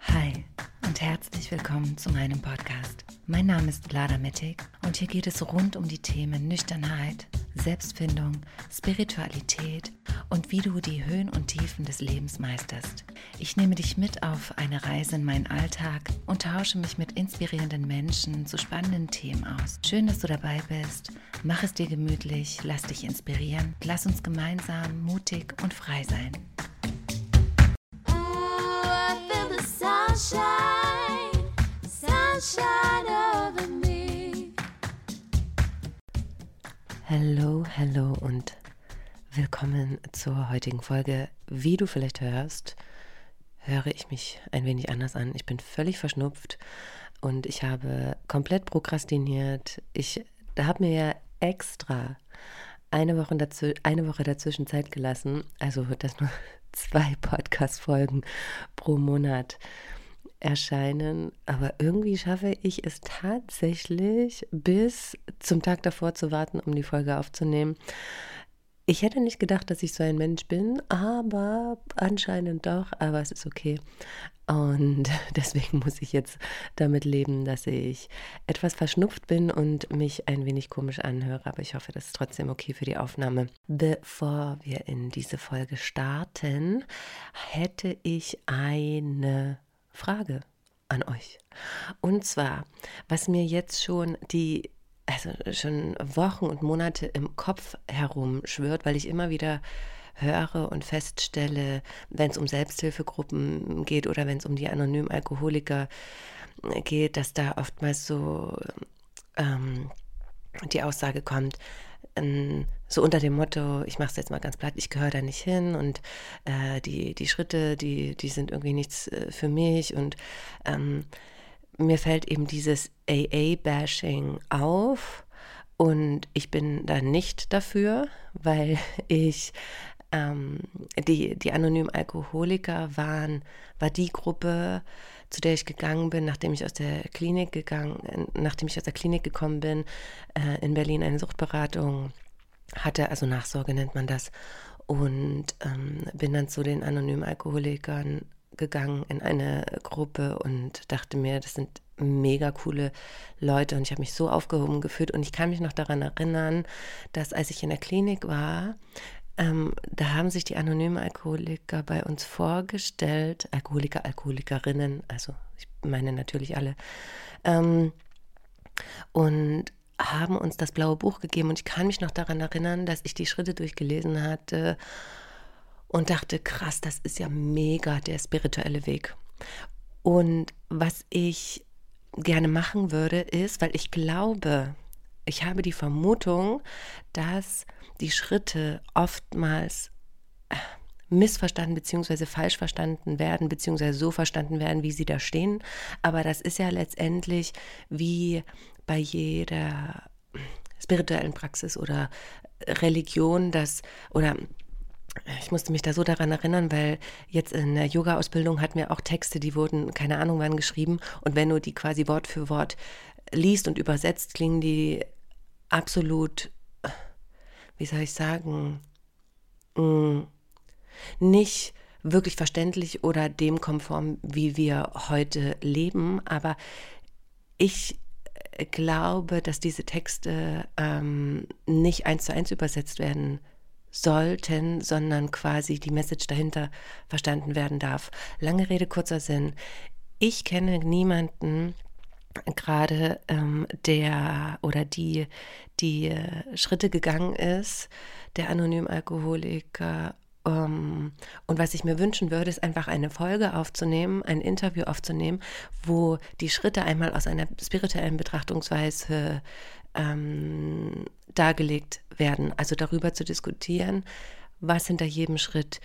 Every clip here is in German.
Hi und herzlich willkommen zu meinem Podcast. Mein Name ist Lada Mittig und hier geht es rund um die Themen Nüchternheit, Selbstfindung, Spiritualität und wie du die Höhen und Tiefen des Lebens meisterst. Ich nehme dich mit auf eine Reise in meinen Alltag und tausche mich mit inspirierenden Menschen zu spannenden Themen aus. Schön, dass du dabei bist. Mach es dir gemütlich, lass dich inspirieren. Lass uns gemeinsam mutig und frei sein. Ooh, I feel the sunshine, sunshine Hallo, hallo und willkommen zur heutigen Folge. Wie du vielleicht hörst, höre ich mich ein wenig anders an. Ich bin völlig verschnupft und ich habe komplett prokrastiniert. Ich habe mir ja extra eine Woche, dazu, eine Woche dazwischen Zeit gelassen, also dass nur zwei Podcast-Folgen pro Monat erscheinen. Aber irgendwie schaffe ich es tatsächlich bis zum Tag davor zu warten, um die Folge aufzunehmen. Ich hätte nicht gedacht, dass ich so ein Mensch bin, aber anscheinend doch, aber es ist okay. Und deswegen muss ich jetzt damit leben, dass ich etwas verschnupft bin und mich ein wenig komisch anhöre, aber ich hoffe, das ist trotzdem okay für die Aufnahme. Bevor wir in diese Folge starten, hätte ich eine Frage an euch. Und zwar, was mir jetzt schon die also schon Wochen und Monate im Kopf herumschwirrt, weil ich immer wieder höre und feststelle, wenn es um Selbsthilfegruppen geht oder wenn es um die anonymen Alkoholiker geht, dass da oftmals so ähm, die Aussage kommt, so unter dem Motto, ich mache es jetzt mal ganz platt, ich gehöre da nicht hin und äh, die, die Schritte, die, die sind irgendwie nichts äh, für mich und ähm, mir fällt eben dieses AA-Bashing auf und ich bin da nicht dafür, weil ich ähm, die, die anonymen Alkoholiker waren, war die Gruppe, zu der ich gegangen bin, nachdem ich aus der Klinik gegangen, nachdem ich aus der Klinik gekommen bin, äh, in Berlin eine Suchtberatung hatte, also Nachsorge nennt man das, und ähm, bin dann zu den anonymen Alkoholikern gegangen in eine Gruppe und dachte mir, das sind mega coole Leute und ich habe mich so aufgehoben gefühlt. Und ich kann mich noch daran erinnern, dass als ich in der Klinik war, ähm, da haben sich die anonymen Alkoholiker bei uns vorgestellt, Alkoholiker, Alkoholikerinnen, also ich meine natürlich alle, ähm, und haben uns das blaue Buch gegeben. Und ich kann mich noch daran erinnern, dass ich die Schritte durchgelesen hatte und dachte, krass, das ist ja mega der spirituelle Weg. Und was ich gerne machen würde, ist, weil ich glaube, ich habe die Vermutung, dass die Schritte oftmals äh, missverstanden bzw. falsch verstanden werden, beziehungsweise so verstanden werden, wie sie da stehen. Aber das ist ja letztendlich wie bei jeder spirituellen Praxis oder Religion, das oder ich musste mich da so daran erinnern, weil jetzt in der Yoga-Ausbildung hatten wir auch Texte, die wurden, keine Ahnung wann, geschrieben. Und wenn du die quasi Wort für Wort liest und übersetzt, klingen die absolut, wie soll ich sagen, mm, nicht wirklich verständlich oder dem konform, wie wir heute leben. Aber ich glaube, dass diese Texte ähm, nicht eins zu eins übersetzt werden sollten, sondern quasi die Message dahinter verstanden werden darf. Lange Rede, kurzer Sinn. Ich kenne niemanden, gerade ähm, der oder die, die äh, Schritte gegangen ist, der anonym Alkoholiker. Ähm, und was ich mir wünschen würde, ist einfach eine Folge aufzunehmen, ein Interview aufzunehmen, wo die Schritte einmal aus einer spirituellen Betrachtungsweise ähm, dargelegt werden. Also darüber zu diskutieren, was hinter jedem Schritt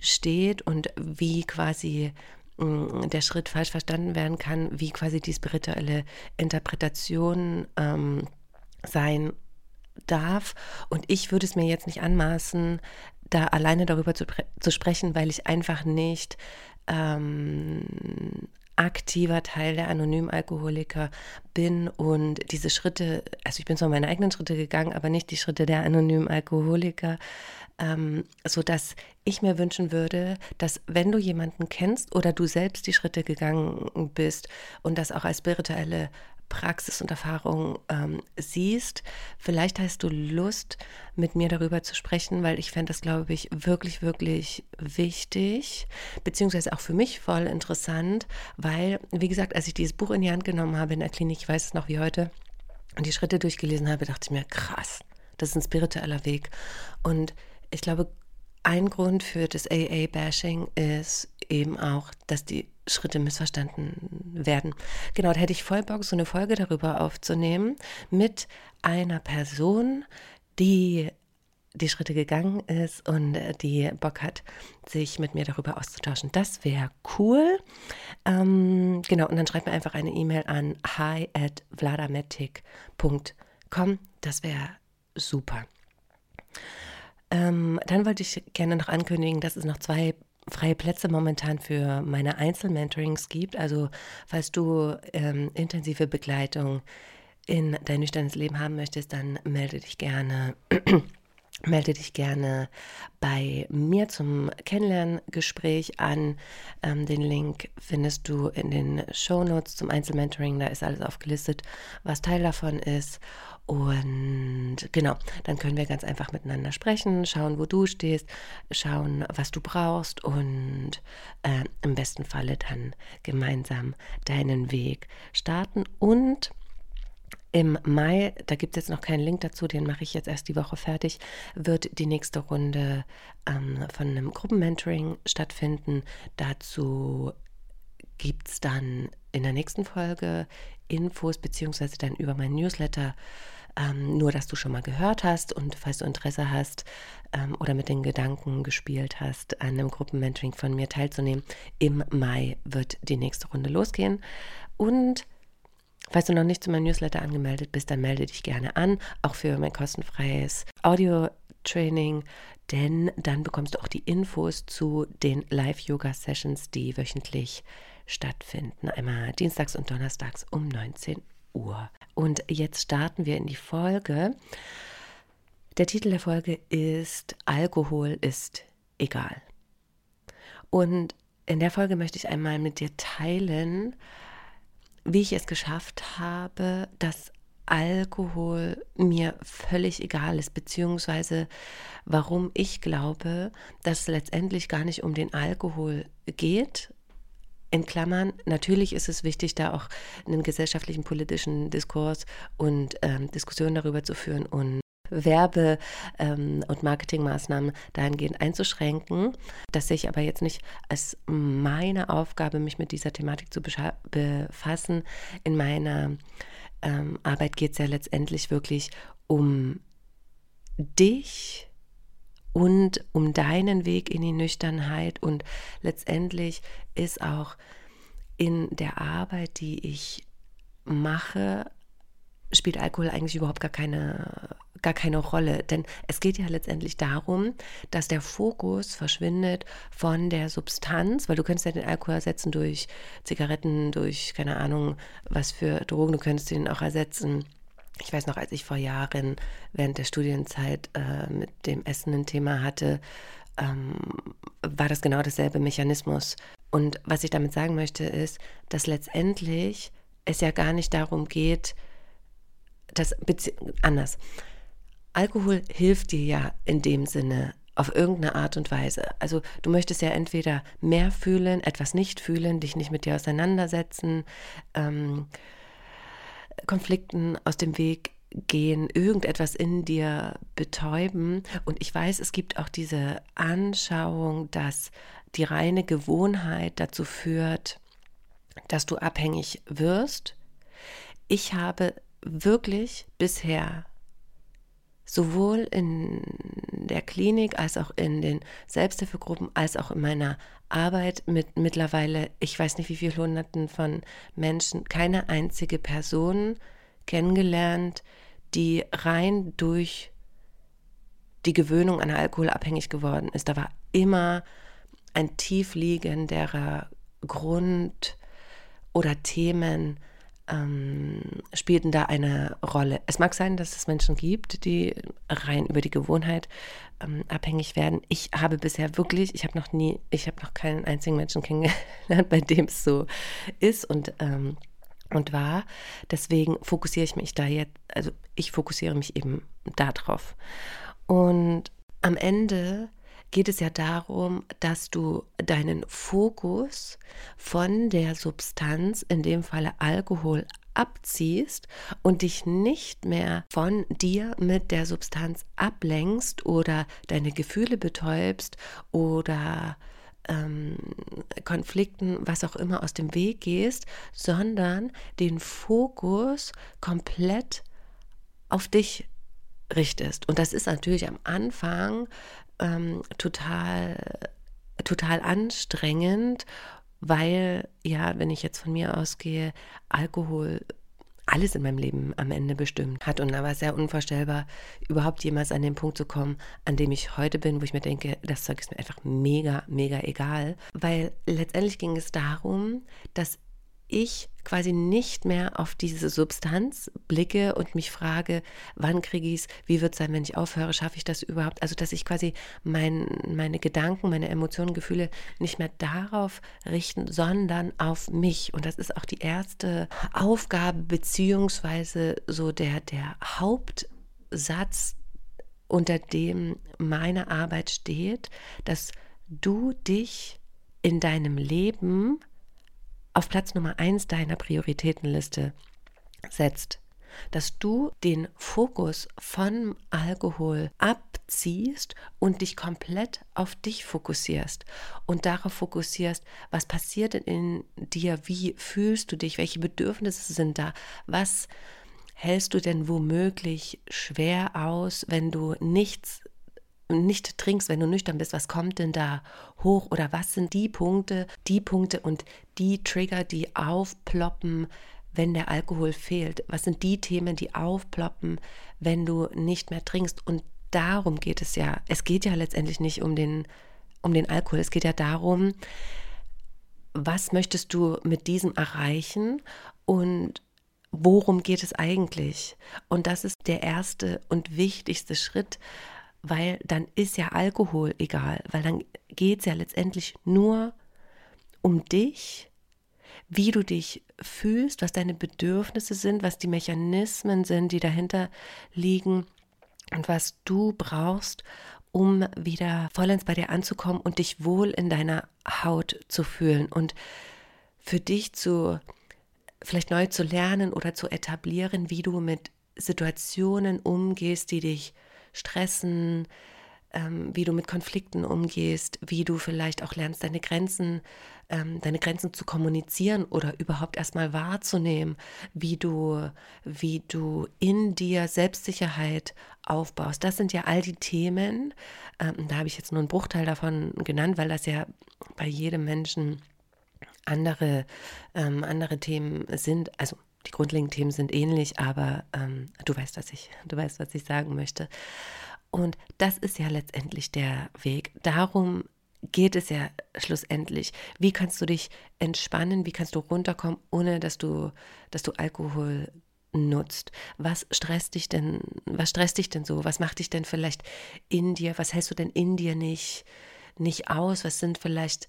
steht und wie quasi der Schritt falsch verstanden werden kann, wie quasi die spirituelle Interpretation ähm, sein darf. Und ich würde es mir jetzt nicht anmaßen, da alleine darüber zu, zu sprechen, weil ich einfach nicht ähm, aktiver Teil der anonymen Alkoholiker bin und diese Schritte, also ich bin zwar meine eigenen Schritte gegangen, aber nicht die Schritte der anonymen Alkoholiker, ähm, so dass ich mir wünschen würde, dass wenn du jemanden kennst oder du selbst die Schritte gegangen bist und das auch als spirituelle Praxis und Erfahrung ähm, siehst. Vielleicht hast du Lust, mit mir darüber zu sprechen, weil ich fände das, glaube ich, wirklich, wirklich wichtig, beziehungsweise auch für mich voll interessant, weil, wie gesagt, als ich dieses Buch in die Hand genommen habe in der Klinik, ich weiß es noch wie heute, und die Schritte durchgelesen habe, dachte ich mir, krass, das ist ein spiritueller Weg. Und ich glaube, ein Grund für das AA-Bashing ist eben auch, dass die Schritte missverstanden werden. Genau, da hätte ich voll Bock, so eine Folge darüber aufzunehmen mit einer Person, die die Schritte gegangen ist und die Bock hat, sich mit mir darüber auszutauschen. Das wäre cool. Ähm, genau, und dann schreibt mir einfach eine E-Mail an hi at vladametic.com. Das wäre super. Ähm, dann wollte ich gerne noch ankündigen, dass es noch zwei freie Plätze momentan für meine Einzelmentorings gibt. Also falls du ähm, intensive Begleitung in dein nüchternes Leben haben möchtest, dann melde dich gerne. Melde dich gerne bei mir zum Kennenlerngespräch an. Ähm, den Link findest du in den Show Notes zum Einzelmentoring. Da ist alles aufgelistet, was Teil davon ist. Und genau, dann können wir ganz einfach miteinander sprechen, schauen, wo du stehst, schauen, was du brauchst und äh, im besten Falle dann gemeinsam deinen Weg starten. Und im Mai, da gibt es jetzt noch keinen Link dazu, den mache ich jetzt erst die Woche fertig, wird die nächste Runde ähm, von einem Gruppenmentoring stattfinden. Dazu gibt es dann in der nächsten Folge Infos, beziehungsweise dann über meinen Newsletter ähm, nur, dass du schon mal gehört hast und falls du Interesse hast ähm, oder mit den Gedanken gespielt hast, an einem Gruppenmentoring von mir teilzunehmen, im Mai wird die nächste Runde losgehen. Und Falls du noch nicht zu meinem Newsletter angemeldet bist, dann melde dich gerne an, auch für mein kostenfreies Audio-Training, denn dann bekommst du auch die Infos zu den Live-Yoga-Sessions, die wöchentlich stattfinden. Einmal dienstags und donnerstags um 19 Uhr. Und jetzt starten wir in die Folge. Der Titel der Folge ist Alkohol ist egal. Und in der Folge möchte ich einmal mit dir teilen, wie ich es geschafft habe, dass Alkohol mir völlig egal ist, beziehungsweise warum ich glaube, dass es letztendlich gar nicht um den Alkohol geht, in Klammern, natürlich ist es wichtig, da auch einen gesellschaftlichen, politischen Diskurs und ähm, Diskussionen darüber zu führen und Werbe- ähm, und Marketingmaßnahmen dahingehend einzuschränken. Das sehe ich aber jetzt nicht als meine Aufgabe, mich mit dieser Thematik zu befassen. In meiner ähm, Arbeit geht es ja letztendlich wirklich um dich, und um deinen Weg in die Nüchternheit. Und letztendlich ist auch in der Arbeit, die ich mache, spielt Alkohol eigentlich überhaupt gar keine, gar keine Rolle. Denn es geht ja letztendlich darum, dass der Fokus verschwindet von der Substanz, weil du könntest ja den Alkohol ersetzen durch Zigaretten, durch keine Ahnung, was für Drogen, du könntest ihn auch ersetzen ich weiß noch, als ich vor Jahren während der Studienzeit äh, mit dem Essen ein Thema hatte, ähm, war das genau dasselbe Mechanismus. Und was ich damit sagen möchte, ist, dass letztendlich es ja gar nicht darum geht, dass anders. Alkohol hilft dir ja in dem Sinne auf irgendeine Art und Weise. Also du möchtest ja entweder mehr fühlen, etwas nicht fühlen, dich nicht mit dir auseinandersetzen. Ähm, Konflikten aus dem Weg gehen, irgendetwas in dir betäuben. Und ich weiß, es gibt auch diese Anschauung, dass die reine Gewohnheit dazu führt, dass du abhängig wirst. Ich habe wirklich bisher sowohl in der Klinik als auch in den Selbsthilfegruppen als auch in meiner Arbeit mit mittlerweile, ich weiß nicht wie viele Hunderten von Menschen, keine einzige Person kennengelernt, die rein durch die Gewöhnung an Alkohol abhängig geworden ist. Da war immer ein tiefliegenderer Grund oder Themen ähm, spielten da eine Rolle. Es mag sein, dass es Menschen gibt, die rein über die Gewohnheit ähm, abhängig werden. Ich habe bisher wirklich, ich habe noch nie, ich habe noch keinen einzigen Menschen kennengelernt, bei dem es so ist und ähm, und war. Deswegen fokussiere ich mich da jetzt, also ich fokussiere mich eben darauf. Und am Ende geht es ja darum, dass du deinen Fokus von der Substanz, in dem Falle Alkohol, abziehst und dich nicht mehr von dir mit der Substanz ablenkst oder deine Gefühle betäubst oder ähm, Konflikten, was auch immer, aus dem Weg gehst, sondern den Fokus komplett auf dich richtest. Und das ist natürlich am Anfang ähm, total, total anstrengend, weil, ja, wenn ich jetzt von mir ausgehe, Alkohol alles in meinem Leben am Ende bestimmt hat. Und da war es sehr unvorstellbar, überhaupt jemals an den Punkt zu kommen, an dem ich heute bin, wo ich mir denke, das Zeug ist mir einfach mega, mega egal. Weil letztendlich ging es darum, dass ich quasi nicht mehr auf diese Substanz blicke und mich frage, wann kriege ich es, wie wird es sein, wenn ich aufhöre, schaffe ich das überhaupt? Also, dass ich quasi mein, meine Gedanken, meine Emotionen, Gefühle nicht mehr darauf richten, sondern auf mich. Und das ist auch die erste Aufgabe, beziehungsweise so der, der Hauptsatz, unter dem meine Arbeit steht, dass du dich in deinem Leben auf Platz Nummer eins deiner Prioritätenliste setzt, dass du den Fokus von Alkohol abziehst und dich komplett auf dich fokussierst und darauf fokussierst, was passiert in dir, wie fühlst du dich, welche Bedürfnisse sind da, was hältst du denn womöglich schwer aus, wenn du nichts nicht trinkst, wenn du nüchtern bist, was kommt denn da hoch oder was sind die Punkte, die Punkte und die Trigger, die aufploppen, wenn der Alkohol fehlt? Was sind die Themen, die aufploppen, wenn du nicht mehr trinkst? Und darum geht es ja. Es geht ja letztendlich nicht um den, um den Alkohol. Es geht ja darum, was möchtest du mit diesem erreichen und worum geht es eigentlich? Und das ist der erste und wichtigste Schritt, weil dann ist ja Alkohol egal, weil dann geht es ja letztendlich nur um dich, wie du dich fühlst, was deine Bedürfnisse sind, was die Mechanismen sind, die dahinter liegen und was du brauchst, um wieder vollends bei dir anzukommen und dich wohl in deiner Haut zu fühlen und für dich zu vielleicht neu zu lernen oder zu etablieren, wie du mit Situationen umgehst, die dich stressen, ähm, wie du mit Konflikten umgehst, wie du vielleicht auch lernst, deine Grenzen, ähm, deine Grenzen zu kommunizieren oder überhaupt erstmal wahrzunehmen, wie du, wie du in dir Selbstsicherheit aufbaust. Das sind ja all die Themen. Ähm, da habe ich jetzt nur einen Bruchteil davon genannt, weil das ja bei jedem Menschen andere, ähm, andere Themen sind. Also die grundlegenden Themen sind ähnlich, aber ähm, du weißt, was ich, du weißt, was ich sagen möchte. Und das ist ja letztendlich der Weg. Darum geht es ja schlussendlich. Wie kannst du dich entspannen? Wie kannst du runterkommen, ohne dass du, dass du Alkohol nutzt. Was stresst dich denn, was stresst dich denn so? Was macht dich denn vielleicht in dir? Was hältst du denn in dir nicht, nicht aus? Was sind vielleicht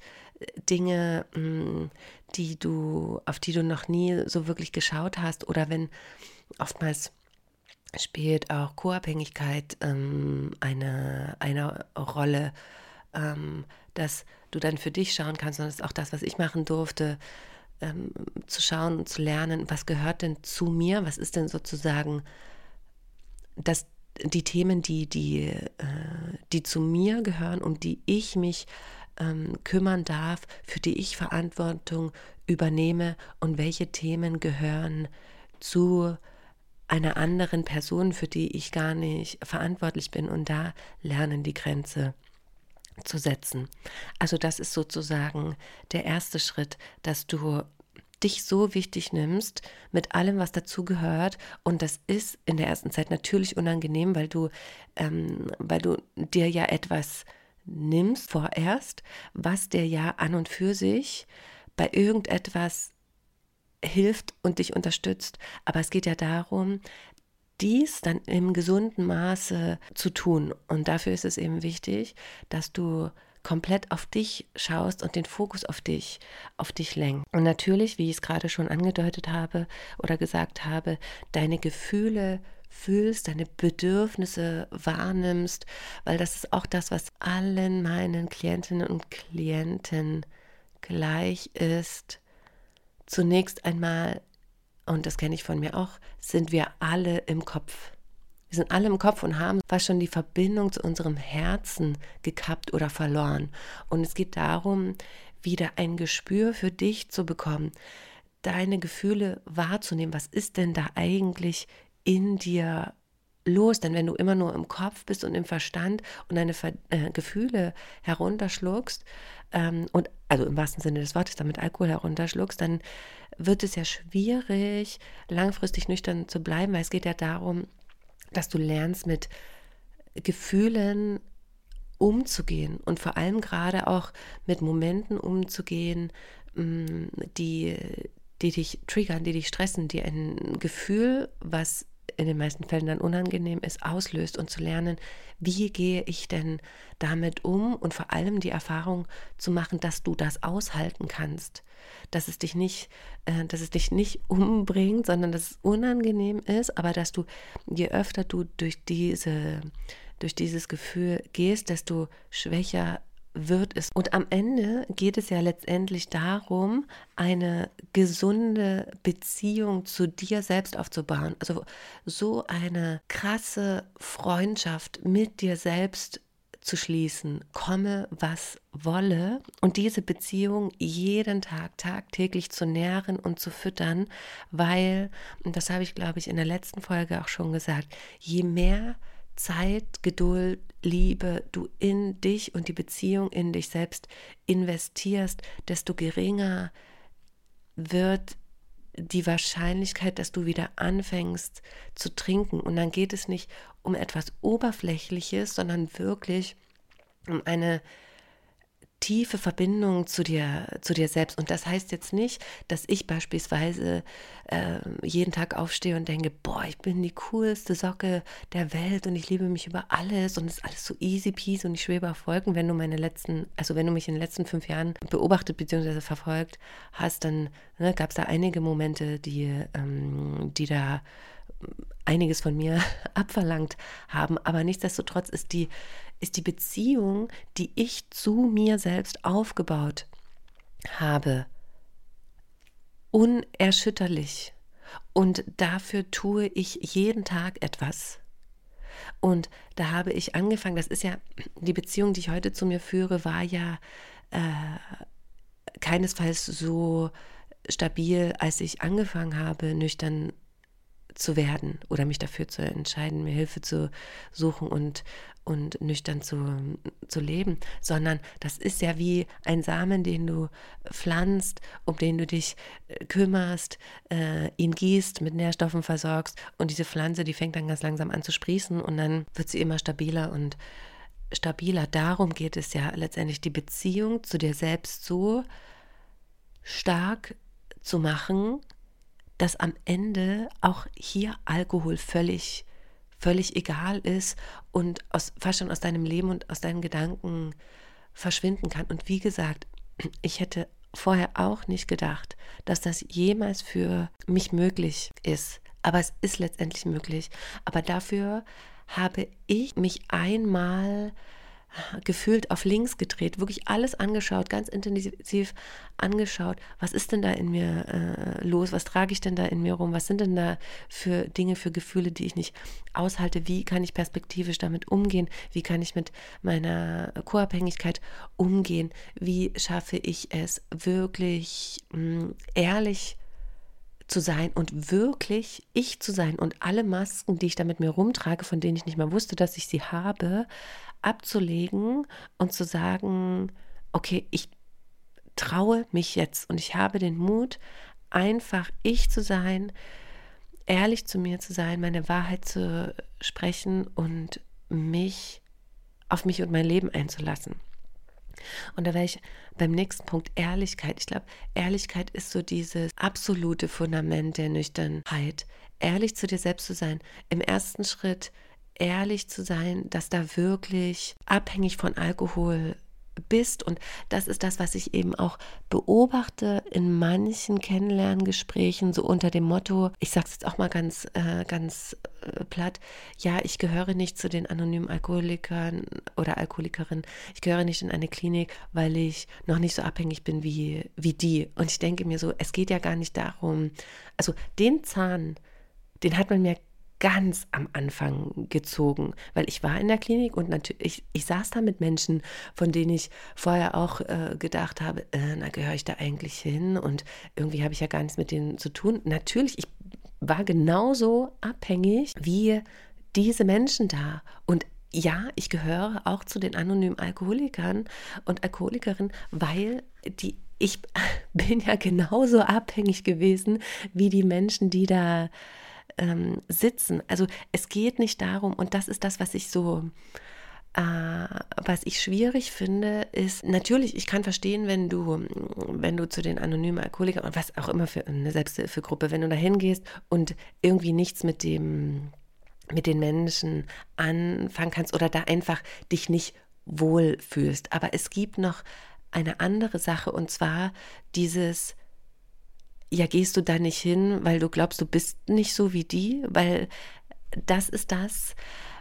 Dinge, mm, die du, auf die du noch nie so wirklich geschaut hast oder wenn oftmals spielt auch Co-Abhängigkeit ähm, eine, eine Rolle, ähm, dass du dann für dich schauen kannst, und das ist auch das, was ich machen durfte, ähm, zu schauen und zu lernen, was gehört denn zu mir, was ist denn sozusagen das, die Themen, die, die, äh, die zu mir gehören, um die ich mich ähm, kümmern darf, für die ich Verantwortung übernehme und welche Themen gehören zu einer anderen Person, für die ich gar nicht verantwortlich bin und da lernen die Grenze zu setzen. Also das ist sozusagen der erste Schritt, dass du dich so wichtig nimmst mit allem, was dazugehört. Und das ist in der ersten Zeit natürlich unangenehm, weil du, ähm, weil du dir ja etwas nimmst vorerst, was dir ja an und für sich bei irgendetwas hilft und dich unterstützt. Aber es geht ja darum, dies dann im gesunden Maße zu tun. Und dafür ist es eben wichtig, dass du komplett auf dich schaust und den Fokus auf dich, auf dich lenkst. Und natürlich, wie ich es gerade schon angedeutet habe oder gesagt habe, deine Gefühle fühlst, deine Bedürfnisse wahrnimmst, weil das ist auch das, was allen meinen Klientinnen und Klienten gleich ist. Zunächst einmal, und das kenne ich von mir auch, sind wir alle im Kopf. Wir sind alle im Kopf und haben fast schon die Verbindung zu unserem Herzen gekappt oder verloren. Und es geht darum, wieder ein Gespür für dich zu bekommen, deine Gefühle wahrzunehmen. Was ist denn da eigentlich in dir los? Denn wenn du immer nur im Kopf bist und im Verstand und deine Ver äh, Gefühle herunterschluckst, ähm, und also im wahrsten Sinne des Wortes damit Alkohol herunterschluckst, dann wird es ja schwierig, langfristig nüchtern zu bleiben, weil es geht ja darum, dass du lernst mit Gefühlen umzugehen und vor allem gerade auch mit Momenten umzugehen, mm, die, die dich triggern, die dich stressen, die ein Gefühl, was in den meisten Fällen dann unangenehm ist, auslöst und zu lernen, wie gehe ich denn damit um und vor allem die Erfahrung zu machen, dass du das aushalten kannst, dass es dich nicht, äh, dass es dich nicht umbringt, sondern dass es unangenehm ist, aber dass du, je öfter du durch diese, durch dieses Gefühl gehst, desto schwächer wird es. Und am Ende geht es ja letztendlich darum, eine gesunde Beziehung zu dir selbst aufzubauen. Also so eine krasse Freundschaft mit dir selbst zu schließen, komme was wolle und diese Beziehung jeden Tag, tagtäglich zu nähren und zu füttern, weil, und das habe ich glaube ich in der letzten Folge auch schon gesagt, je mehr Zeit, Geduld, Liebe du in dich und die Beziehung in dich selbst investierst, desto geringer wird die Wahrscheinlichkeit, dass du wieder anfängst zu trinken. Und dann geht es nicht um etwas Oberflächliches, sondern wirklich um eine tiefe Verbindung zu dir, zu dir selbst. Und das heißt jetzt nicht, dass ich beispielsweise äh, jeden Tag aufstehe und denke, boah, ich bin die coolste Socke der Welt und ich liebe mich über alles und es ist alles so easy peasy und ich schwebe auf Wolken. Wenn du meine letzten, also wenn du mich in den letzten fünf Jahren beobachtet bzw. verfolgt hast, dann ne, gab es da einige Momente, die, ähm, die da einiges von mir abverlangt haben. Aber nichtsdestotrotz ist die ist die Beziehung, die ich zu mir selbst aufgebaut habe, unerschütterlich. Und dafür tue ich jeden Tag etwas. Und da habe ich angefangen, das ist ja, die Beziehung, die ich heute zu mir führe, war ja äh, keinesfalls so stabil, als ich angefangen habe, nüchtern zu werden oder mich dafür zu entscheiden, mir Hilfe zu suchen und, und nüchtern zu, zu leben, sondern das ist ja wie ein Samen, den du pflanzt, um den du dich äh, kümmerst, äh, ihn gießt, mit Nährstoffen versorgst und diese Pflanze, die fängt dann ganz langsam an zu sprießen und dann wird sie immer stabiler und stabiler. Darum geht es ja letztendlich, die Beziehung zu dir selbst so stark zu machen, dass am Ende auch hier Alkohol völlig völlig egal ist und aus, fast schon aus deinem Leben und aus deinen Gedanken verschwinden kann. Und wie gesagt, ich hätte vorher auch nicht gedacht, dass das jemals für mich möglich ist. Aber es ist letztendlich möglich. Aber dafür habe ich mich einmal gefühlt auf links gedreht, wirklich alles angeschaut, ganz intensiv angeschaut. Was ist denn da in mir äh, los? Was trage ich denn da in mir rum? Was sind denn da für Dinge, für Gefühle, die ich nicht aushalte? Wie kann ich perspektivisch damit umgehen? Wie kann ich mit meiner Co-Abhängigkeit umgehen? Wie schaffe ich es wirklich mh, hm, ehrlich zu sein und wirklich ich zu sein und alle Masken, die ich da mit mir rumtrage, von denen ich nicht mal wusste, dass ich sie habe, abzulegen und zu sagen, okay, ich traue mich jetzt und ich habe den Mut, einfach ich zu sein, ehrlich zu mir zu sein, meine Wahrheit zu sprechen und mich auf mich und mein Leben einzulassen. Und da wäre ich beim nächsten Punkt Ehrlichkeit. Ich glaube, Ehrlichkeit ist so dieses absolute Fundament der Nüchternheit. Ehrlich zu dir selbst zu sein. Im ersten Schritt ehrlich zu sein, dass da wirklich abhängig von Alkohol bist. Und das ist das, was ich eben auch beobachte in manchen Kennenlerngesprächen, so unter dem Motto, ich sage es jetzt auch mal ganz, äh, ganz äh, platt, ja, ich gehöre nicht zu den anonymen Alkoholikern oder Alkoholikerinnen, ich gehöre nicht in eine Klinik, weil ich noch nicht so abhängig bin wie, wie die. Und ich denke mir so, es geht ja gar nicht darum, also den Zahn, den hat man mir ganz am Anfang gezogen, weil ich war in der Klinik und natürlich, ich, ich saß da mit Menschen, von denen ich vorher auch äh, gedacht habe, äh, na gehöre ich da eigentlich hin und irgendwie habe ich ja gar nichts mit denen zu tun. Natürlich, ich war genauso abhängig wie diese Menschen da und ja, ich gehöre auch zu den anonymen Alkoholikern und Alkoholikerinnen, weil die ich bin ja genauso abhängig gewesen wie die Menschen, die da ähm, sitzen. Also es geht nicht darum, und das ist das, was ich so, äh, was ich schwierig finde, ist natürlich, ich kann verstehen, wenn du, wenn du zu den anonymen Alkoholikern und was auch immer für eine Selbsthilfegruppe, wenn du da hingehst und irgendwie nichts mit dem mit den Menschen anfangen kannst oder da einfach dich nicht wohl fühlst. Aber es gibt noch eine andere Sache und zwar dieses ja, gehst du da nicht hin, weil du glaubst, du bist nicht so wie die? Weil das ist das,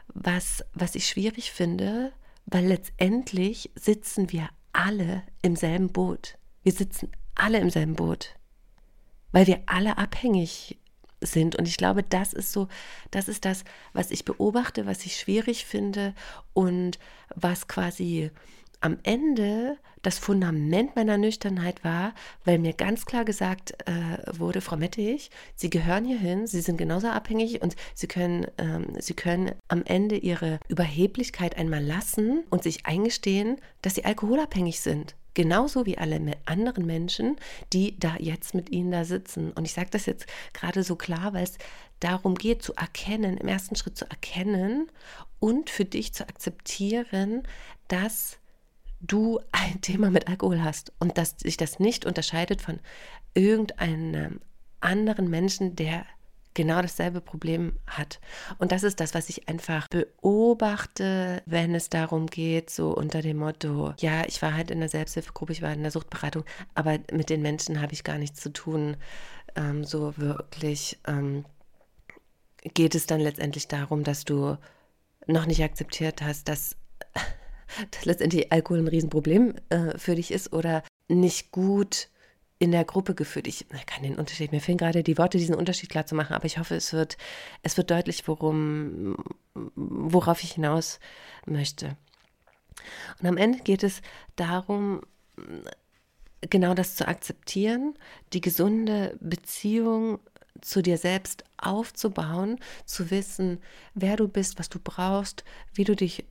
was, was ich schwierig finde, weil letztendlich sitzen wir alle im selben Boot. Wir sitzen alle im selben Boot, weil wir alle abhängig sind. Und ich glaube, das ist so, das ist das, was ich beobachte, was ich schwierig finde und was quasi am Ende das Fundament meiner Nüchternheit war, weil mir ganz klar gesagt äh, wurde, Frau Mettich, Sie gehören hierhin, Sie sind genauso abhängig und Sie können, ähm, Sie können am Ende Ihre Überheblichkeit einmal lassen und sich eingestehen, dass Sie alkoholabhängig sind. Genauso wie alle anderen Menschen, die da jetzt mit Ihnen da sitzen. Und ich sage das jetzt gerade so klar, weil es darum geht, zu erkennen, im ersten Schritt zu erkennen und für dich zu akzeptieren, dass du ein Thema mit Alkohol hast und dass sich das nicht unterscheidet von irgendeinem anderen Menschen, der genau dasselbe Problem hat. Und das ist das, was ich einfach beobachte, wenn es darum geht, so unter dem Motto, ja, ich war halt in der Selbsthilfegruppe, ich war in der Suchtberatung, aber mit den Menschen habe ich gar nichts zu tun. Ähm, so wirklich ähm, geht es dann letztendlich darum, dass du noch nicht akzeptiert hast, dass dass letztendlich Alkohol ein Riesenproblem äh, für dich ist oder nicht gut in der Gruppe geführt. Ich kann den Unterschied, mir fehlen gerade die Worte, diesen Unterschied klar zu machen, aber ich hoffe, es wird, es wird deutlich, worum, worauf ich hinaus möchte. Und am Ende geht es darum, genau das zu akzeptieren, die gesunde Beziehung zu dir selbst aufzubauen, zu wissen, wer du bist, was du brauchst, wie du dich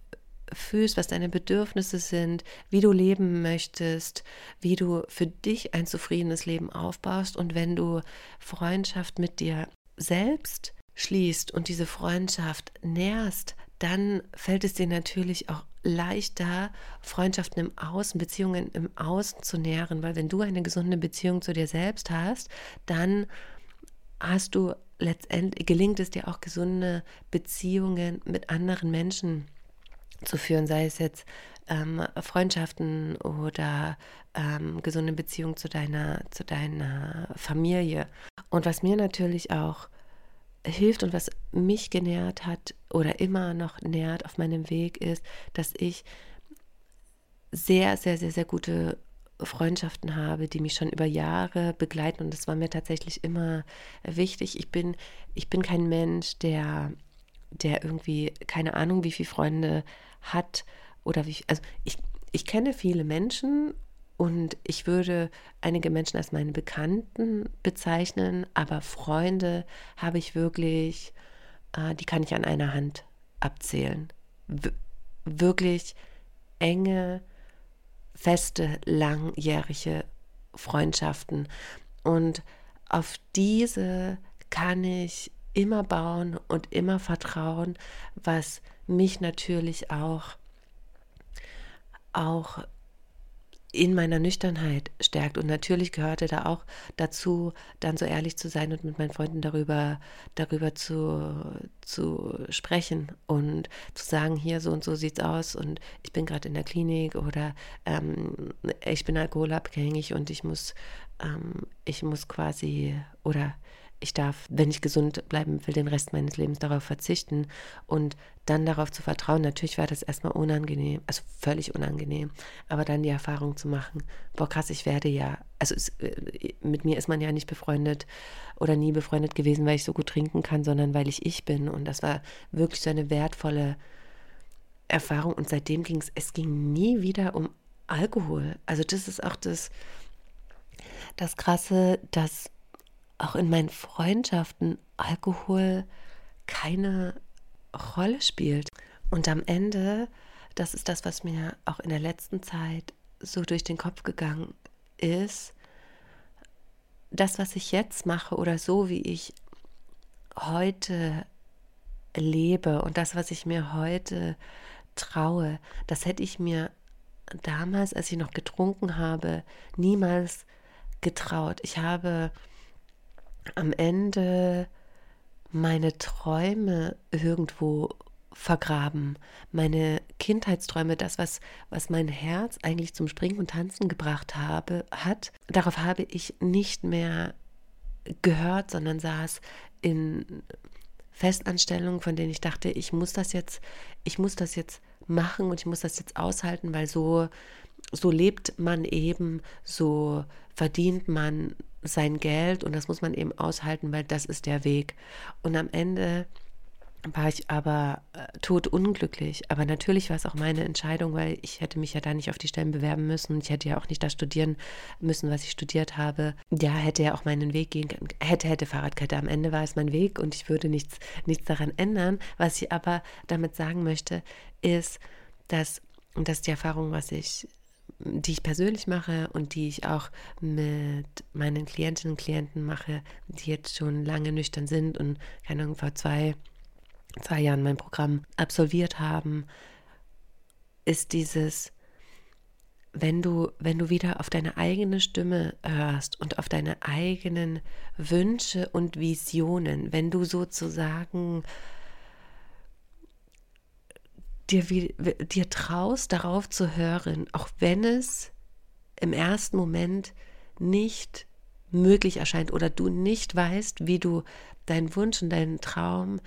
fühlst, was deine Bedürfnisse sind, wie du leben möchtest, wie du für dich ein zufriedenes Leben aufbaust und wenn du Freundschaft mit dir selbst schließt und diese Freundschaft nährst, dann fällt es dir natürlich auch leichter, Freundschaften im Außen, Beziehungen im Außen zu nähren, weil wenn du eine gesunde Beziehung zu dir selbst hast, dann hast du letztendlich, gelingt es dir auch gesunde Beziehungen mit anderen Menschen zu führen, sei es jetzt ähm, Freundschaften oder ähm, gesunde Beziehungen zu deiner, zu deiner Familie. Und was mir natürlich auch hilft und was mich genährt hat oder immer noch nährt auf meinem Weg ist, dass ich sehr, sehr, sehr, sehr gute Freundschaften habe, die mich schon über Jahre begleiten und das war mir tatsächlich immer wichtig. Ich bin, ich bin kein Mensch, der der irgendwie keine Ahnung, wie viele Freunde hat oder wie, also ich, ich kenne viele Menschen und ich würde einige Menschen als meine Bekannten bezeichnen, aber Freunde habe ich wirklich, äh, die kann ich an einer Hand abzählen. W wirklich enge, feste, langjährige Freundschaften. Und auf diese kann ich immer bauen und immer vertrauen, was mich natürlich auch, auch in meiner Nüchternheit stärkt. Und natürlich gehörte da auch dazu, dann so ehrlich zu sein und mit meinen Freunden darüber, darüber zu, zu sprechen und zu sagen, hier so und so sieht's aus und ich bin gerade in der Klinik oder ähm, ich bin alkoholabhängig und ich muss, ähm, ich muss quasi oder ich darf, wenn ich gesund bleiben will, den Rest meines Lebens darauf verzichten und dann darauf zu vertrauen. Natürlich war das erstmal unangenehm, also völlig unangenehm, aber dann die Erfahrung zu machen, boah krass, ich werde ja, also es, äh, mit mir ist man ja nicht befreundet oder nie befreundet gewesen, weil ich so gut trinken kann, sondern weil ich ich bin und das war wirklich so eine wertvolle Erfahrung und seitdem ging es, es ging nie wieder um Alkohol. Also das ist auch das, das Krasse, dass auch in meinen Freundschaften Alkohol keine Rolle spielt. Und am Ende, das ist das, was mir auch in der letzten Zeit so durch den Kopf gegangen ist, das, was ich jetzt mache oder so, wie ich heute lebe und das, was ich mir heute traue, das hätte ich mir damals, als ich noch getrunken habe, niemals getraut. Ich habe am Ende meine Träume irgendwo vergraben, meine Kindheitsträume, das, was, was mein Herz eigentlich zum Springen und Tanzen gebracht habe, hat, darauf habe ich nicht mehr gehört, sondern saß in Festanstellungen, von denen ich dachte, ich muss das jetzt, ich muss das jetzt machen und ich muss das jetzt aushalten, weil so, so lebt man eben, so verdient man sein Geld und das muss man eben aushalten, weil das ist der Weg. Und am Ende war ich aber äh, tot unglücklich. Aber natürlich war es auch meine Entscheidung, weil ich hätte mich ja da nicht auf die Stellen bewerben müssen. Ich hätte ja auch nicht das studieren müssen, was ich studiert habe. Ja, hätte ja auch meinen Weg gehen können. Hätte, hätte Fahrradkette. Am Ende war es mein Weg und ich würde nichts, nichts daran ändern. Was ich aber damit sagen möchte, ist, dass, und die Erfahrung, was ich die ich persönlich mache und die ich auch mit meinen Klientinnen und Klienten mache, die jetzt schon lange nüchtern sind und keine Ahnung, vor zwei, zwei Jahren mein Programm absolviert haben, ist dieses, wenn du, wenn du wieder auf deine eigene Stimme hörst und auf deine eigenen Wünsche und Visionen, wenn du sozusagen dir, dir traust, darauf zu hören, auch wenn es im ersten Moment nicht möglich erscheint oder du nicht weißt, wie du deinen Wunsch und deinen Traum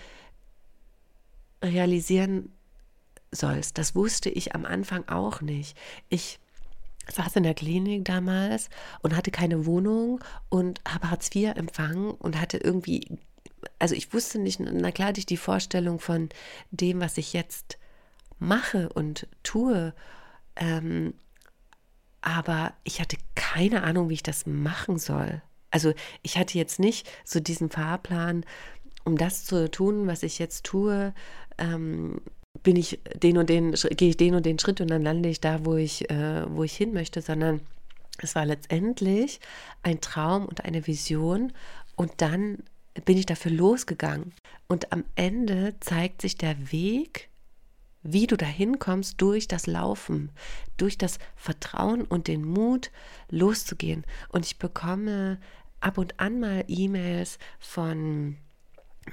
realisieren sollst. Das wusste ich am Anfang auch nicht. Ich saß in der Klinik damals und hatte keine Wohnung und habe Hartz IV empfangen und hatte irgendwie, also ich wusste nicht, na klar hatte ich die Vorstellung von dem, was ich jetzt mache und tue. Ähm, aber ich hatte keine Ahnung, wie ich das machen soll. Also ich hatte jetzt nicht so diesen Fahrplan, um das zu tun, was ich jetzt tue, ähm, bin ich den und den, gehe ich den und den Schritt und dann lande ich da, wo ich, äh, wo ich hin möchte, sondern es war letztendlich ein Traum und eine Vision und dann bin ich dafür losgegangen. Und am Ende zeigt sich der Weg wie du dahin kommst durch das Laufen, durch das Vertrauen und den Mut loszugehen. Und ich bekomme ab und an mal E-Mails von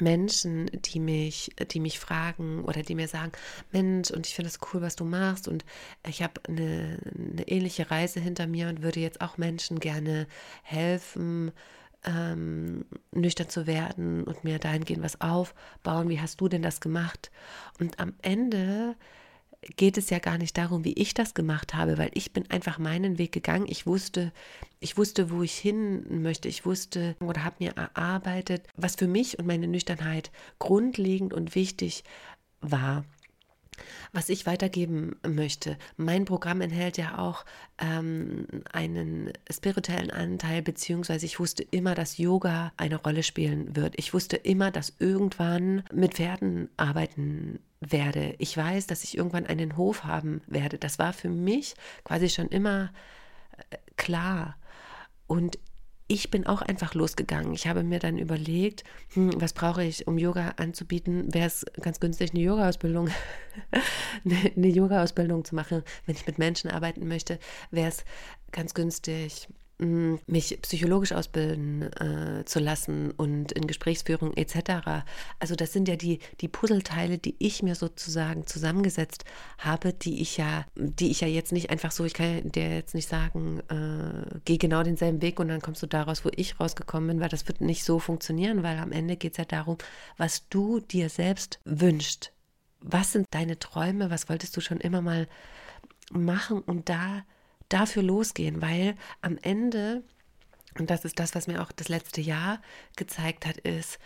Menschen, die mich, die mich fragen oder die mir sagen, Mensch, und ich finde es cool, was du machst und ich habe eine, eine ähnliche Reise hinter mir und würde jetzt auch Menschen gerne helfen, ähm, nüchtern zu werden und mir dahingehend was aufbauen. Wie hast du denn das gemacht? Und am Ende geht es ja gar nicht darum, wie ich das gemacht habe, weil ich bin einfach meinen Weg gegangen. Ich wusste, ich wusste, wo ich hin möchte. Ich wusste oder habe mir erarbeitet, was für mich und meine Nüchternheit grundlegend und wichtig war was ich weitergeben möchte. Mein Programm enthält ja auch ähm, einen spirituellen Anteil, beziehungsweise ich wusste immer, dass Yoga eine Rolle spielen wird. Ich wusste immer, dass irgendwann mit Pferden arbeiten werde. Ich weiß, dass ich irgendwann einen Hof haben werde. Das war für mich quasi schon immer äh, klar. Und ich bin auch einfach losgegangen. Ich habe mir dann überlegt, hm, was brauche ich, um Yoga anzubieten? Wäre es ganz günstig, eine Yoga-Ausbildung, eine Yoga-Ausbildung zu machen, wenn ich mit Menschen arbeiten möchte? Wäre es ganz günstig, mich psychologisch ausbilden äh, zu lassen und in Gesprächsführung etc. Also das sind ja die, die Puzzleteile, die ich mir sozusagen zusammengesetzt habe, die ich ja, die ich ja jetzt nicht einfach so, ich kann dir jetzt nicht sagen, äh, geh genau denselben Weg und dann kommst du daraus, wo ich rausgekommen bin, weil das wird nicht so funktionieren, weil am Ende geht es ja darum, was du dir selbst wünschst. Was sind deine Träume? Was wolltest du schon immer mal machen? Und da dafür losgehen, weil am Ende, und das ist das, was mir auch das letzte Jahr gezeigt hat, ist,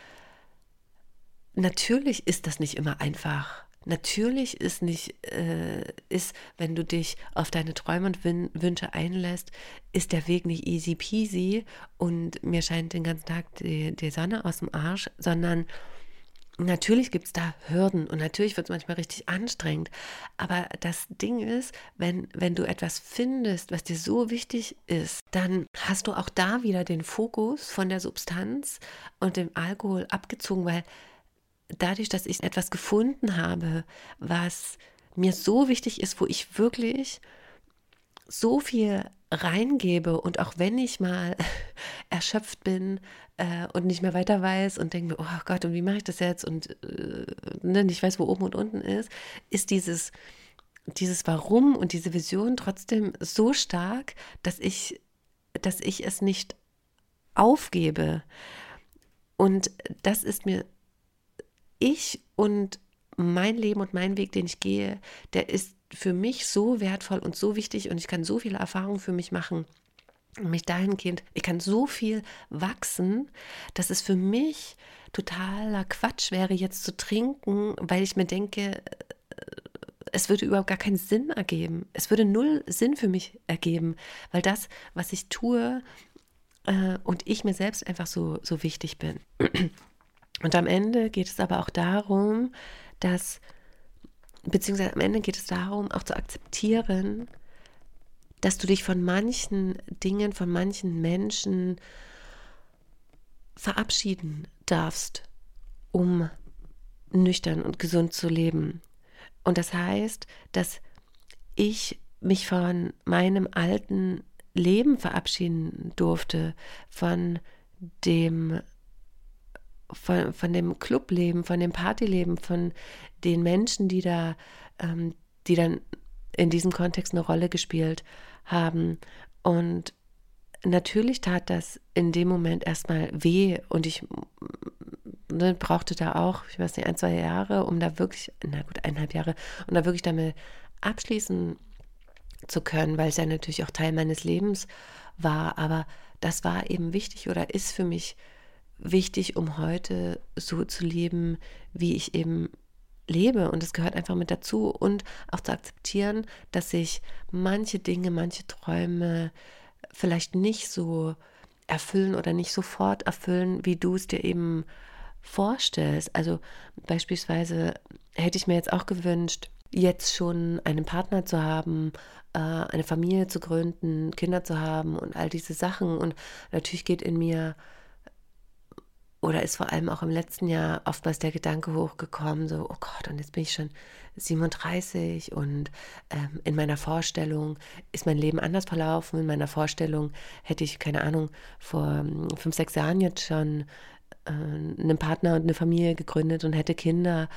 natürlich ist das nicht immer einfach. Natürlich ist nicht, äh, ist, wenn du dich auf deine Träume und Wün Wünsche einlässt, ist der Weg nicht easy peasy und mir scheint den ganzen Tag die, die Sonne aus dem Arsch, sondern Natürlich gibt es da Hürden und natürlich wird es manchmal richtig anstrengend. Aber das Ding ist, wenn, wenn du etwas findest, was dir so wichtig ist, dann hast du auch da wieder den Fokus von der Substanz und dem Alkohol abgezogen, weil dadurch, dass ich etwas gefunden habe, was mir so wichtig ist, wo ich wirklich so viel reingebe und auch wenn ich mal erschöpft bin äh, und nicht mehr weiter weiß und denke mir, oh Gott, und wie mache ich das jetzt und äh, ne, nicht weiß, wo oben und unten ist, ist dieses, dieses Warum und diese Vision trotzdem so stark, dass ich, dass ich es nicht aufgebe. Und das ist mir ich und mein Leben und mein Weg, den ich gehe, der ist für mich so wertvoll und so wichtig und ich kann so viele Erfahrungen für mich machen. Mich dahingehend, ich kann so viel wachsen, dass es für mich totaler Quatsch wäre, jetzt zu trinken, weil ich mir denke, äh, es würde überhaupt gar keinen Sinn ergeben. Es würde null Sinn für mich ergeben, weil das, was ich tue äh, und ich mir selbst einfach so, so wichtig bin. Und am Ende geht es aber auch darum, dass beziehungsweise am Ende geht es darum, auch zu akzeptieren, dass du dich von manchen Dingen, von manchen Menschen verabschieden darfst, um nüchtern und gesund zu leben. Und das heißt, dass ich mich von meinem alten Leben verabschieden durfte, von dem von, von dem Clubleben, von dem Partyleben, von den Menschen, die da, ähm, die dann in diesem Kontext eine Rolle gespielt haben. Und natürlich tat das in dem Moment erstmal weh und ich ne, brauchte da auch, ich weiß nicht, ein, zwei Jahre, um da wirklich, na gut, eineinhalb Jahre, um da wirklich damit abschließen zu können, weil es ja natürlich auch Teil meines Lebens war. Aber das war eben wichtig oder ist für mich wichtig, um heute so zu leben, wie ich eben lebe. Und es gehört einfach mit dazu. Und auch zu akzeptieren, dass sich manche Dinge, manche Träume vielleicht nicht so erfüllen oder nicht sofort erfüllen, wie du es dir eben vorstellst. Also beispielsweise hätte ich mir jetzt auch gewünscht, jetzt schon einen Partner zu haben, äh, eine Familie zu gründen, Kinder zu haben und all diese Sachen. Und natürlich geht in mir oder ist vor allem auch im letzten Jahr oftmals der Gedanke hochgekommen, so, oh Gott, und jetzt bin ich schon 37 und ähm, in meiner Vorstellung ist mein Leben anders verlaufen. In meiner Vorstellung hätte ich, keine Ahnung, vor ähm, fünf, sechs Jahren jetzt schon äh, einen Partner und eine Familie gegründet und hätte Kinder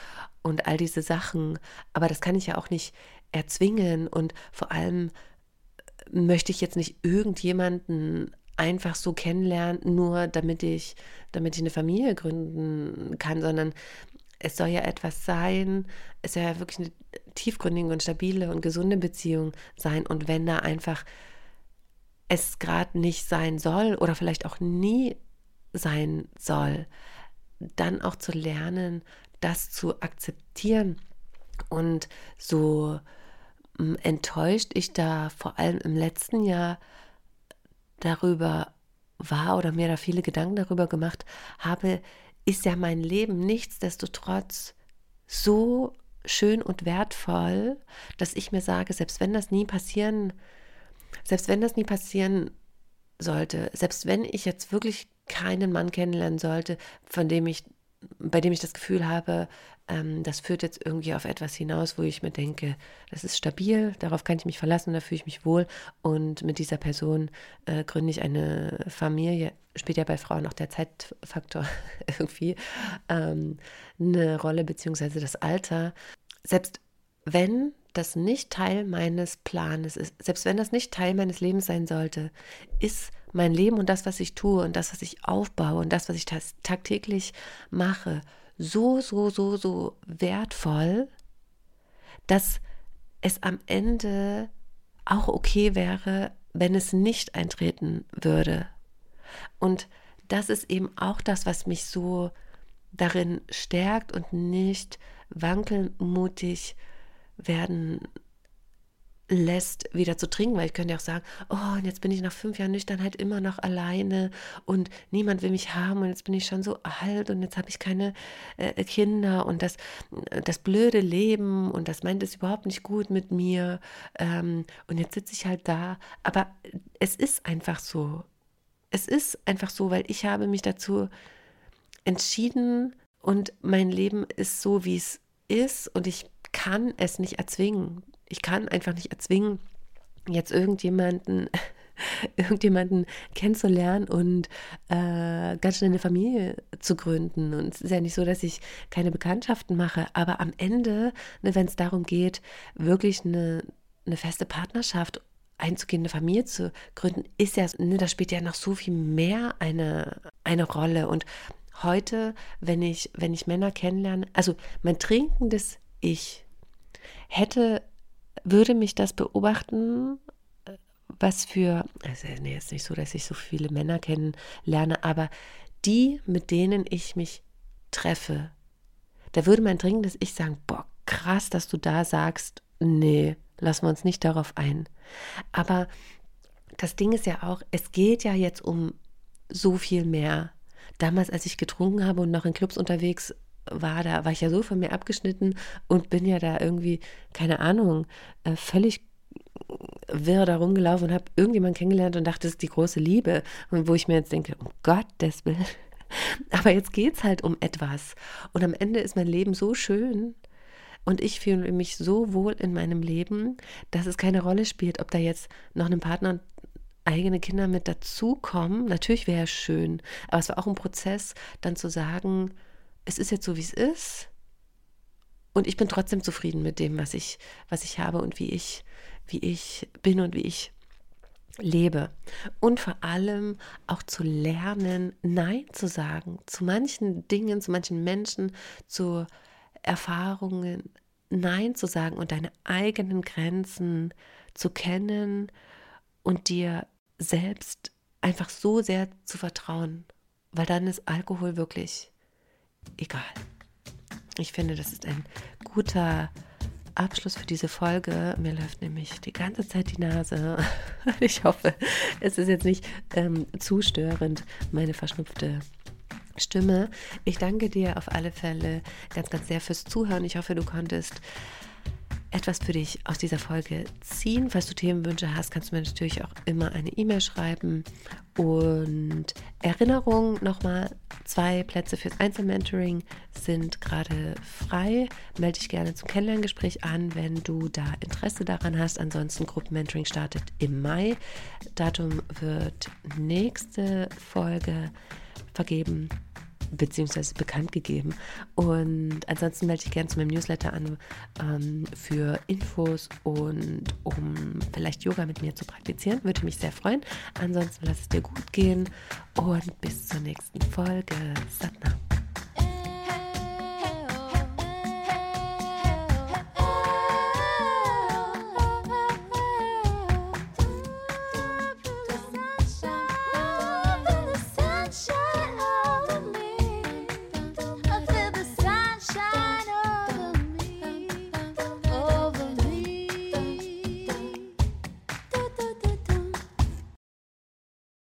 und all diese Sachen. Aber das kann ich ja auch nicht erzwingen und vor allem möchte ich jetzt nicht irgendjemanden einfach so kennenlernen, nur damit ich, damit ich eine Familie gründen kann, sondern es soll ja etwas sein, es soll ja wirklich eine tiefgründige und stabile und gesunde Beziehung sein. Und wenn da einfach es gerade nicht sein soll oder vielleicht auch nie sein soll, dann auch zu lernen, das zu akzeptieren. Und so mm, enttäuscht ich da vor allem im letzten Jahr darüber war oder mir da viele Gedanken darüber gemacht habe, ist ja mein Leben nichtsdestotrotz so schön und wertvoll, dass ich mir sage, selbst wenn das nie passieren, selbst wenn das nie passieren sollte, selbst wenn ich jetzt wirklich keinen Mann kennenlernen sollte, von dem ich, bei dem ich das Gefühl habe, ähm, das führt jetzt irgendwie auf etwas hinaus, wo ich mir denke, das ist stabil, darauf kann ich mich verlassen, da fühle ich mich wohl und mit dieser Person äh, gründe ich eine Familie. Spielt ja bei Frauen auch der Zeitfaktor irgendwie ähm, eine Rolle, beziehungsweise das Alter. Selbst wenn das nicht Teil meines Planes ist, selbst wenn das nicht Teil meines Lebens sein sollte, ist mein Leben und das, was ich tue und das, was ich aufbaue und das, was ich tagtäglich mache, so, so, so, so wertvoll, dass es am Ende auch okay wäre, wenn es nicht eintreten würde. Und das ist eben auch das, was mich so darin stärkt und nicht wankelmutig werden lässt, wieder zu trinken, weil ich könnte auch sagen, oh, und jetzt bin ich nach fünf Jahren Nüchternheit immer noch alleine und niemand will mich haben und jetzt bin ich schon so alt und jetzt habe ich keine äh, Kinder und das, das blöde Leben und das meint es überhaupt nicht gut mit mir ähm, und jetzt sitze ich halt da, aber es ist einfach so. Es ist einfach so, weil ich habe mich dazu entschieden und mein Leben ist so, wie es ist und ich kann es nicht erzwingen ich kann einfach nicht erzwingen, jetzt irgendjemanden irgendjemanden kennenzulernen und äh, ganz schnell eine Familie zu gründen. Und es ist ja nicht so, dass ich keine Bekanntschaften mache, aber am Ende, ne, wenn es darum geht, wirklich eine, eine feste Partnerschaft einzugehen, eine Familie zu gründen, ist ja, ne, da spielt ja noch so viel mehr eine, eine Rolle. Und heute, wenn ich, wenn ich Männer kennenlerne, also mein trinkendes Ich hätte würde mich das beobachten, was für, also nee, ist nicht so, dass ich so viele Männer kennenlerne, aber die, mit denen ich mich treffe, da würde mein dringendes Ich sagen, boah, krass, dass du da sagst, nee, lassen wir uns nicht darauf ein. Aber das Ding ist ja auch, es geht ja jetzt um so viel mehr. Damals, als ich getrunken habe und noch in Clubs unterwegs war, da war ich ja so von mir abgeschnitten und bin ja da irgendwie, keine Ahnung, äh, völlig wirr da rumgelaufen und habe irgendjemanden kennengelernt und dachte, das ist die große Liebe. Und wo ich mir jetzt denke, um Gottes Willen. Aber jetzt geht es halt um etwas. Und am Ende ist mein Leben so schön. Und ich fühle mich so wohl in meinem Leben, dass es keine Rolle spielt, ob da jetzt noch ein Partner und eigene Kinder mit dazukommen. Natürlich wäre es schön. Aber es war auch ein Prozess, dann zu sagen, es ist jetzt so, wie es ist. Und ich bin trotzdem zufrieden mit dem, was ich, was ich habe und wie ich, wie ich bin und wie ich lebe. Und vor allem auch zu lernen, Nein zu sagen zu manchen Dingen, zu manchen Menschen, zu Erfahrungen, Nein zu sagen und deine eigenen Grenzen zu kennen und dir selbst einfach so sehr zu vertrauen, weil dann ist Alkohol wirklich egal. Ich finde, das ist ein guter Abschluss für diese Folge. Mir läuft nämlich die ganze Zeit die Nase. Ich hoffe, es ist jetzt nicht ähm, zu störend, meine verschnupfte Stimme. Ich danke dir auf alle Fälle ganz, ganz sehr fürs Zuhören. Ich hoffe, du konntest etwas für dich aus dieser Folge ziehen. Falls du Themenwünsche hast, kannst du mir natürlich auch immer eine E-Mail schreiben. Und Erinnerung nochmal, zwei Plätze fürs Einzelmentoring sind gerade frei. Melde dich gerne zum Kennenlerngespräch an, wenn du da Interesse daran hast. Ansonsten Gruppenmentoring startet im Mai. Datum wird nächste Folge vergeben beziehungsweise bekannt gegeben. Und ansonsten melde ich gerne zu meinem Newsletter an ähm, für Infos und um vielleicht Yoga mit mir zu praktizieren. Würde mich sehr freuen. Ansonsten lass es dir gut gehen und bis zur nächsten Folge. Satna.